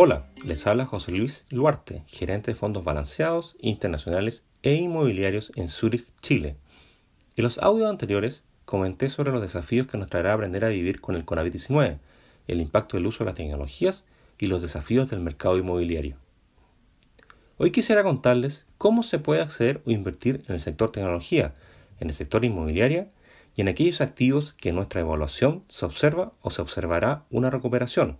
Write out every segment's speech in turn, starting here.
Hola, les habla José Luis Luarte, gerente de fondos balanceados, internacionales e inmobiliarios en Zurich, Chile. En los audios anteriores comenté sobre los desafíos que nos traerá aprender a vivir con el COVID-19, el impacto del uso de las tecnologías y los desafíos del mercado inmobiliario. Hoy quisiera contarles cómo se puede acceder o invertir en el sector tecnología, en el sector inmobiliario y en aquellos activos que en nuestra evaluación se observa o se observará una recuperación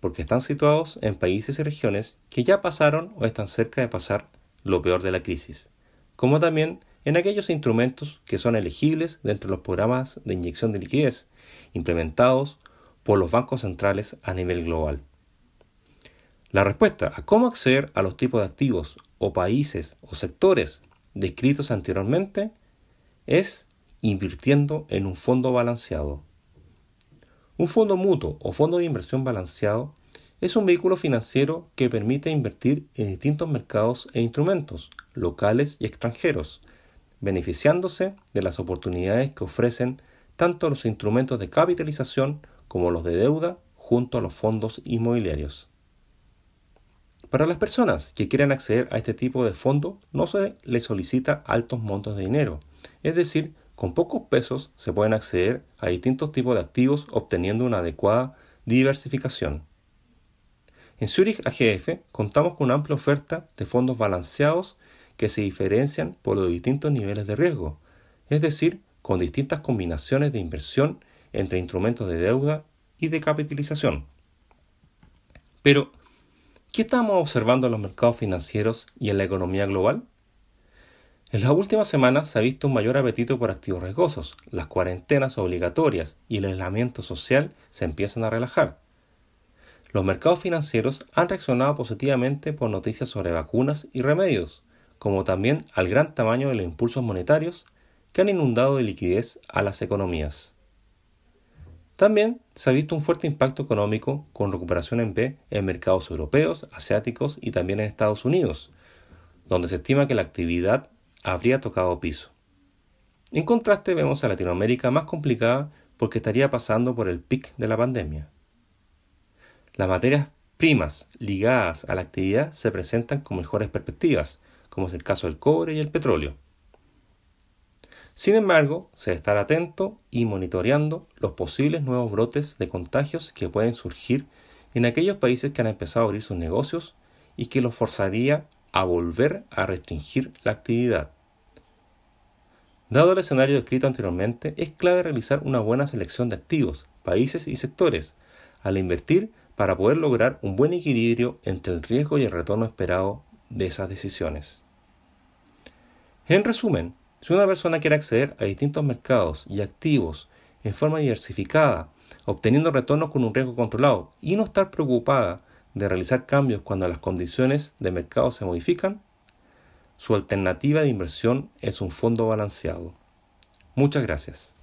porque están situados en países y regiones que ya pasaron o están cerca de pasar lo peor de la crisis, como también en aquellos instrumentos que son elegibles dentro de los programas de inyección de liquidez implementados por los bancos centrales a nivel global. La respuesta a cómo acceder a los tipos de activos o países o sectores descritos anteriormente es invirtiendo en un fondo balanceado. Un fondo mutuo o fondo de inversión balanceado es un vehículo financiero que permite invertir en distintos mercados e instrumentos, locales y extranjeros, beneficiándose de las oportunidades que ofrecen tanto los instrumentos de capitalización como los de deuda junto a los fondos inmobiliarios. Para las personas que quieran acceder a este tipo de fondo no se les solicita altos montos de dinero, es decir, con pocos pesos se pueden acceder a distintos tipos de activos obteniendo una adecuada diversificación. En Zurich AGF contamos con una amplia oferta de fondos balanceados que se diferencian por los distintos niveles de riesgo, es decir, con distintas combinaciones de inversión entre instrumentos de deuda y de capitalización. Pero, ¿qué estamos observando en los mercados financieros y en la economía global? En las últimas semanas se ha visto un mayor apetito por activos riesgosos, las cuarentenas obligatorias y el aislamiento social se empiezan a relajar. Los mercados financieros han reaccionado positivamente por noticias sobre vacunas y remedios, como también al gran tamaño de los impulsos monetarios que han inundado de liquidez a las economías. También se ha visto un fuerte impacto económico con recuperación en B en mercados europeos, asiáticos y también en Estados Unidos, donde se estima que la actividad habría tocado piso. En contraste vemos a Latinoamérica más complicada porque estaría pasando por el pic de la pandemia. Las materias primas ligadas a la actividad se presentan con mejores perspectivas, como es el caso del cobre y el petróleo. Sin embargo, se debe estar atento y monitoreando los posibles nuevos brotes de contagios que pueden surgir en aquellos países que han empezado a abrir sus negocios y que los forzaría a volver a restringir la actividad. Dado el escenario descrito anteriormente, es clave realizar una buena selección de activos, países y sectores al invertir para poder lograr un buen equilibrio entre el riesgo y el retorno esperado de esas decisiones. En resumen, si una persona quiere acceder a distintos mercados y activos en forma diversificada, obteniendo retornos con un riesgo controlado y no estar preocupada de realizar cambios cuando las condiciones de mercado se modifican, su alternativa de inversión es un fondo balanceado. Muchas gracias.